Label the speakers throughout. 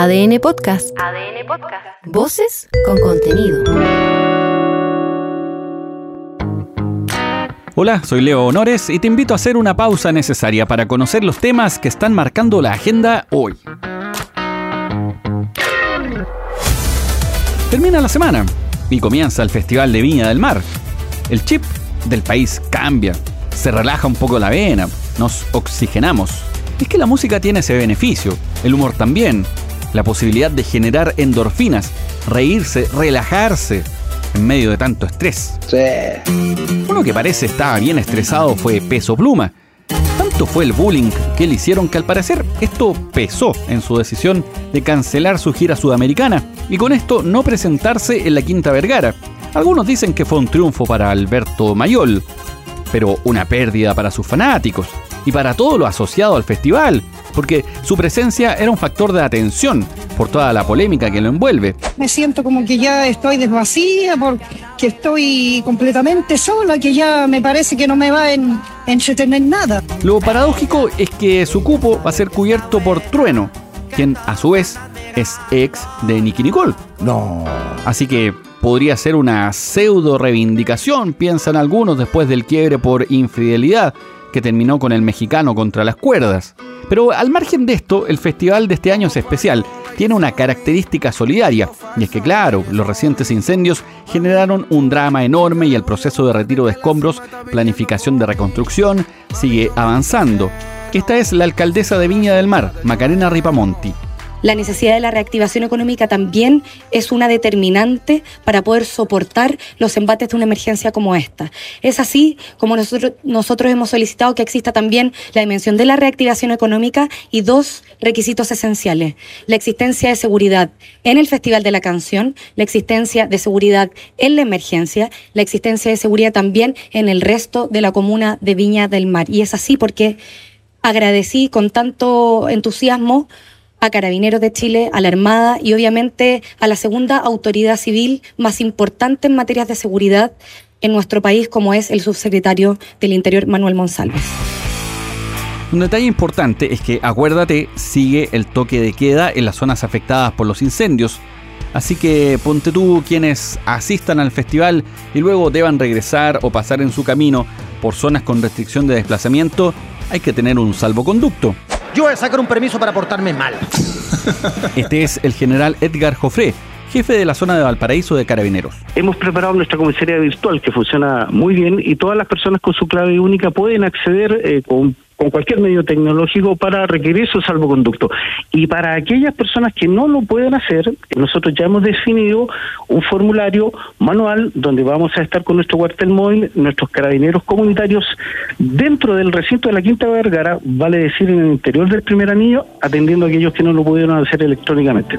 Speaker 1: ADN Podcast. ADN Podcast. Voces con contenido.
Speaker 2: Hola, soy Leo Honores y te invito a hacer una pausa necesaria para conocer los temas que están marcando la agenda hoy. Termina la semana y comienza el Festival de Viña del Mar. El chip del país cambia, se relaja un poco la vena, nos oxigenamos. Es que la música tiene ese beneficio, el humor también, la posibilidad de generar endorfinas, reírse, relajarse en medio de tanto estrés. Uno que parece estaba bien estresado fue Peso Pluma. Tanto fue el bullying que le hicieron que al parecer esto pesó en su decisión de cancelar su gira sudamericana y con esto no presentarse en la Quinta Vergara. Algunos dicen que fue un triunfo para Alberto Mayol, pero una pérdida para sus fanáticos y para todo lo asociado al festival, porque su presencia era un factor de atención por toda la polémica que lo envuelve.
Speaker 3: Me siento como que ya estoy desvacía, porque estoy completamente sola, que ya me parece que no me va a entretener nada.
Speaker 2: Lo paradójico es que su cupo va a ser cubierto por Trueno, quien a su vez es ex de Nicky Nicole.
Speaker 4: No.
Speaker 2: Así que podría ser una pseudo reivindicación, piensan algunos, después del quiebre por infidelidad que terminó con el mexicano contra las cuerdas. Pero al margen de esto, el festival de este año es especial. Tiene una característica solidaria, y es que claro, los recientes incendios generaron un drama enorme y el proceso de retiro de escombros, planificación de reconstrucción, sigue avanzando. Esta es la alcaldesa de Viña del Mar, Macarena Ripamonti
Speaker 5: la necesidad de la reactivación económica también es una determinante para poder soportar los embates de una emergencia como esta. Es así como nosotros, nosotros hemos solicitado que exista también la dimensión de la reactivación económica y dos requisitos esenciales. La existencia de seguridad en el Festival de la Canción, la existencia de seguridad en la emergencia, la existencia de seguridad también en el resto de la comuna de Viña del Mar. Y es así porque agradecí con tanto entusiasmo a Carabineros de Chile, a la Armada y obviamente a la segunda autoridad civil más importante en materias de seguridad en nuestro país, como es el subsecretario del Interior Manuel Monsalves.
Speaker 2: Un detalle importante es que, acuérdate, sigue el toque de queda en las zonas afectadas por los incendios. Así que ponte tú quienes asistan al festival y luego deban regresar o pasar en su camino por zonas con restricción de desplazamiento, hay que tener un salvoconducto.
Speaker 4: Yo voy a sacar un permiso para portarme mal.
Speaker 2: Este es el general Edgar Joffre, jefe de la zona de Valparaíso de Carabineros.
Speaker 6: Hemos preparado nuestra comisaría virtual que funciona muy bien y todas las personas con su clave única pueden acceder eh, con con cualquier medio tecnológico para requerir su salvoconducto. Y para aquellas personas que no lo pueden hacer, nosotros ya hemos definido un formulario manual donde vamos a estar con nuestro cuartel móvil, nuestros carabineros comunitarios dentro del recinto de la Quinta Vergara, vale decir en el interior del primer anillo, atendiendo a aquellos que no lo pudieron hacer electrónicamente.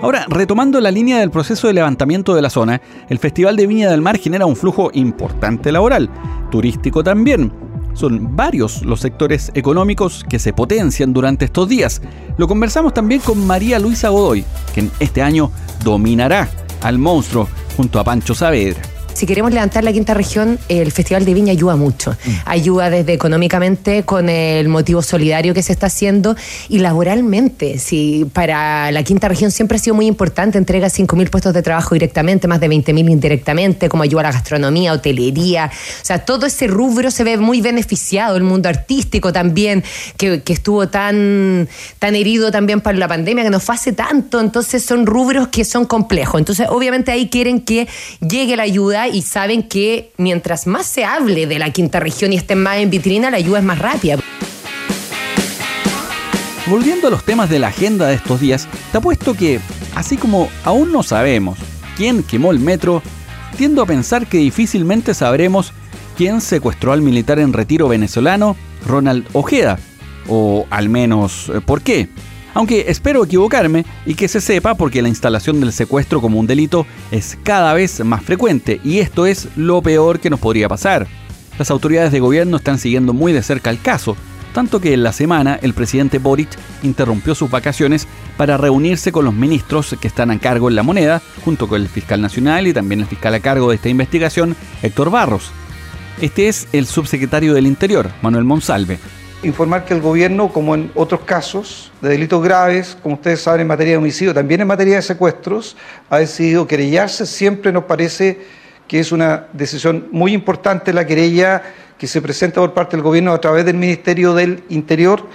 Speaker 2: Ahora, retomando la línea del proceso de levantamiento de la zona, el Festival de Viña del Mar genera un flujo importante laboral, turístico también son varios los sectores económicos que se potencian durante estos días. Lo conversamos también con María Luisa Godoy, quien este año dominará al monstruo junto a Pancho Saavedra
Speaker 7: si queremos levantar la quinta región, el Festival de Viña ayuda mucho. Mm. Ayuda desde económicamente con el motivo solidario que se está haciendo y laboralmente. Si para la quinta región siempre ha sido muy importante, entrega 5.000 puestos de trabajo directamente, más de 20.000 indirectamente, como ayuda a la gastronomía, hotelería. O sea, todo ese rubro se ve muy beneficiado, el mundo artístico también, que, estuvo tan, tan herido también para la pandemia, que nos hace tanto. Entonces son rubros que son complejos. Entonces, obviamente ahí quieren que llegue la ayuda y saben que mientras más se hable de la quinta región y esté más en vitrina, la ayuda es más rápida.
Speaker 2: Volviendo a los temas de la agenda de estos días, te apuesto que, así como aún no sabemos quién quemó el metro, tiendo a pensar que difícilmente sabremos quién secuestró al militar en retiro venezolano, Ronald Ojeda, o al menos eh, por qué. Aunque espero equivocarme y que se sepa porque la instalación del secuestro como un delito es cada vez más frecuente y esto es lo peor que nos podría pasar. Las autoridades de gobierno están siguiendo muy de cerca el caso, tanto que en la semana el presidente Boric interrumpió sus vacaciones para reunirse con los ministros que están a cargo en la moneda, junto con el fiscal nacional y también el fiscal a cargo de esta investigación, Héctor Barros. Este es el subsecretario del Interior, Manuel Monsalve.
Speaker 8: Informar que el gobierno, como en otros casos de delitos graves, como ustedes saben en materia de homicidio, también en materia de secuestros, ha decidido querellarse. Siempre nos parece que es una decisión muy importante la querella que se presenta por parte del gobierno a través del Ministerio del Interior.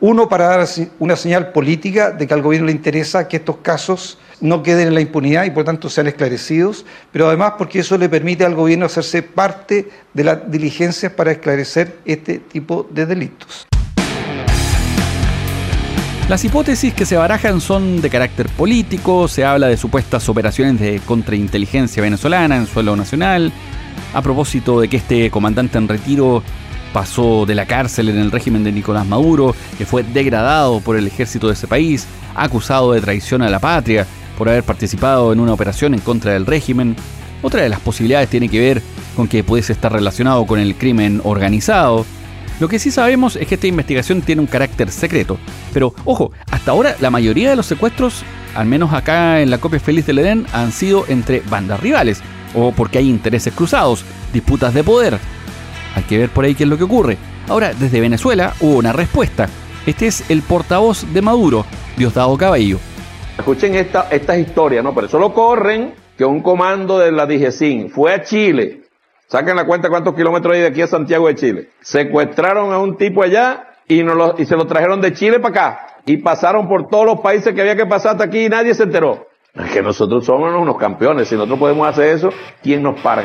Speaker 8: Uno, para dar una señal política de que al gobierno le interesa que estos casos no queden en la impunidad y por tanto sean esclarecidos, pero además porque eso le permite al gobierno hacerse parte de las diligencias para esclarecer este tipo de delitos.
Speaker 2: Las hipótesis que se barajan son de carácter político, se habla de supuestas operaciones de contrainteligencia venezolana en suelo nacional, a propósito de que este comandante en retiro pasó de la cárcel en el régimen de Nicolás Maduro, que fue degradado por el ejército de ese país, acusado de traición a la patria por haber participado en una operación en contra del régimen. Otra de las posibilidades tiene que ver con que pudiese estar relacionado con el crimen organizado, lo que sí sabemos es que esta investigación tiene un carácter secreto. Pero, ojo, hasta ahora la mayoría de los secuestros, al menos acá en la copia feliz del Edén, han sido entre bandas rivales, o porque hay intereses cruzados, disputas de poder. Hay que ver por ahí qué es lo que ocurre. Ahora, desde Venezuela hubo una respuesta. Este es el portavoz de Maduro, Diosdado Cabello.
Speaker 9: Escuchen esta, estas historias, ¿no? Por eso lo corren que un comando de la DGCIN fue a Chile Saquen la cuenta cuántos kilómetros hay de aquí a Santiago de Chile. Secuestraron a un tipo allá y, lo, y se lo trajeron de Chile para acá. Y pasaron por todos los países que había que pasar hasta aquí y nadie se enteró. Es que nosotros somos unos campeones. Si nosotros podemos hacer eso, ¿quién nos para?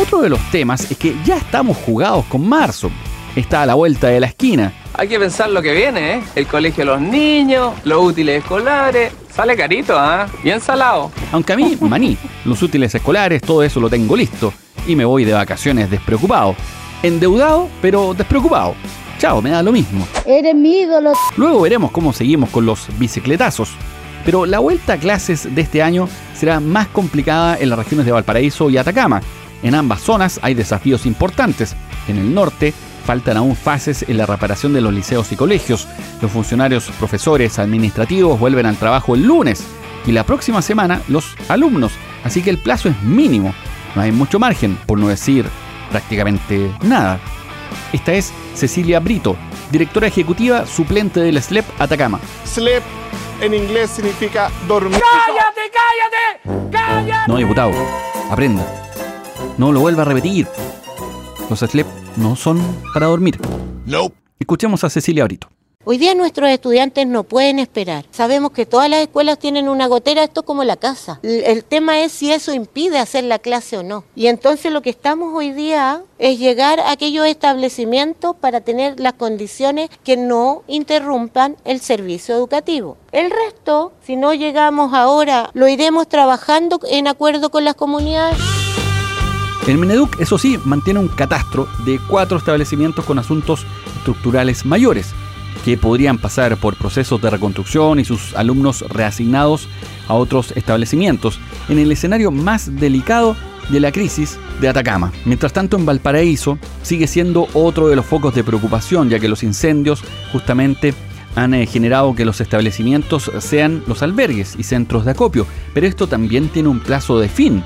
Speaker 2: Otro de los temas es que ya estamos jugados con marzo. Está a la vuelta de la esquina.
Speaker 10: Hay que pensar lo que viene, ¿eh? El colegio de los niños, los útiles escolares, Sale carito, ¿ah? Bien salado.
Speaker 2: Aunque a mí, maní, los útiles escolares, todo eso lo tengo listo. Y me voy de vacaciones despreocupado. Endeudado, pero despreocupado. Chao, me da lo mismo.
Speaker 11: Eres mi ídolo.
Speaker 2: Luego veremos cómo seguimos con los bicicletazos. Pero la vuelta a clases de este año será más complicada en las regiones de Valparaíso y Atacama. En ambas zonas hay desafíos importantes. En el norte, faltan aún fases en la reparación de los liceos y colegios. Los funcionarios, profesores, administrativos vuelven al trabajo el lunes y la próxima semana los alumnos, así que el plazo es mínimo. No hay mucho margen, por no decir prácticamente nada. Esta es Cecilia Brito, directora ejecutiva suplente del SLEP Atacama.
Speaker 12: SLEP en inglés significa dormir.
Speaker 13: ¡Cállate, cállate! ¡Cállate!
Speaker 2: No, diputado, aprenda. No lo vuelva a repetir. Los SLEP no son para dormir.
Speaker 12: No.
Speaker 2: Escuchemos a Cecilia Brito.
Speaker 11: Hoy día nuestros estudiantes no pueden esperar. Sabemos que todas las escuelas tienen una gotera, esto como la casa. El tema es si eso impide hacer la clase o no. Y entonces lo que estamos hoy día es llegar a aquellos establecimientos para tener las condiciones que no interrumpan el servicio educativo. El resto, si no llegamos ahora, lo iremos trabajando en acuerdo con las comunidades.
Speaker 2: El Mineduc, eso sí, mantiene un catastro de cuatro establecimientos con asuntos estructurales mayores, que podrían pasar por procesos de reconstrucción y sus alumnos reasignados a otros establecimientos, en el escenario más delicado de la crisis de Atacama. Mientras tanto, en Valparaíso sigue siendo otro de los focos de preocupación, ya que los incendios justamente han eh, generado que los establecimientos sean los albergues y centros de acopio, pero esto también tiene un plazo de fin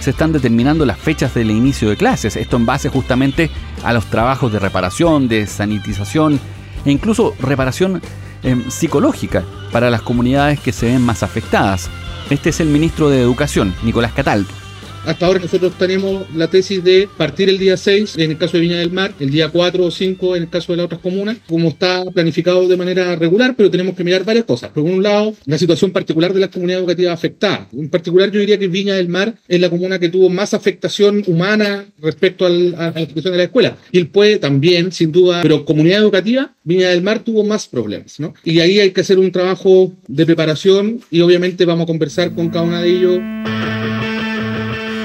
Speaker 2: se están determinando las fechas del inicio de clases, esto en base justamente a los trabajos de reparación, de sanitización e incluso reparación em, psicológica para las comunidades que se ven más afectadas. Este es el ministro de Educación, Nicolás Cataldo.
Speaker 14: Hasta ahora nosotros tenemos la tesis de partir el día 6 en el caso de Viña del Mar, el día 4 o 5 en el caso de las otras comunas, como está planificado de manera regular, pero tenemos que mirar varias cosas. Por un lado, la situación particular de las comunidades educativas afectadas. En particular, yo diría que Viña del Mar es la comuna que tuvo más afectación humana respecto a la situación de la escuela. Y el puede también, sin duda, pero comunidad educativa, Viña del Mar tuvo más problemas, ¿no? Y ahí hay que hacer un trabajo de preparación y obviamente vamos a conversar con cada uno de ellos.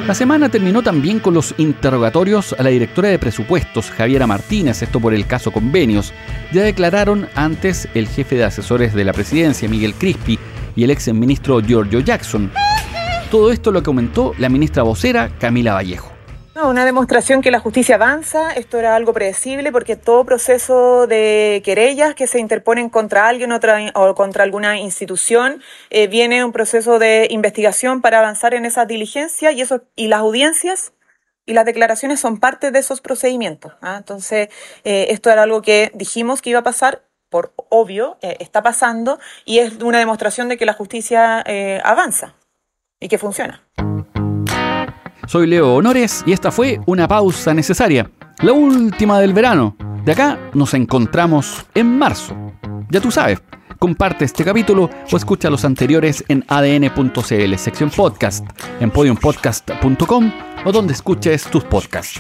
Speaker 2: La semana terminó también con los interrogatorios a la directora de presupuestos, Javiera Martínez, esto por el caso convenios. Ya declararon antes el jefe de asesores de la presidencia, Miguel Crispi, y el ex ministro Giorgio Jackson. Todo esto lo comentó la ministra vocera, Camila Vallejo
Speaker 15: una demostración que la justicia avanza, esto era algo predecible porque todo proceso de querellas que se interponen contra alguien o contra alguna institución eh, viene un proceso de investigación para avanzar en esa diligencia y, eso, y las audiencias y las declaraciones son parte de esos procedimientos. ¿ah? Entonces, eh, esto era algo que dijimos que iba a pasar, por obvio, eh, está pasando y es una demostración de que la justicia eh, avanza y que funciona.
Speaker 2: Soy Leo Honores y esta fue una pausa necesaria, la última del verano. De acá nos encontramos en marzo. Ya tú sabes, comparte este capítulo o escucha los anteriores en adn.cl, sección podcast, en podiumpodcast.com o donde escuches tus podcasts.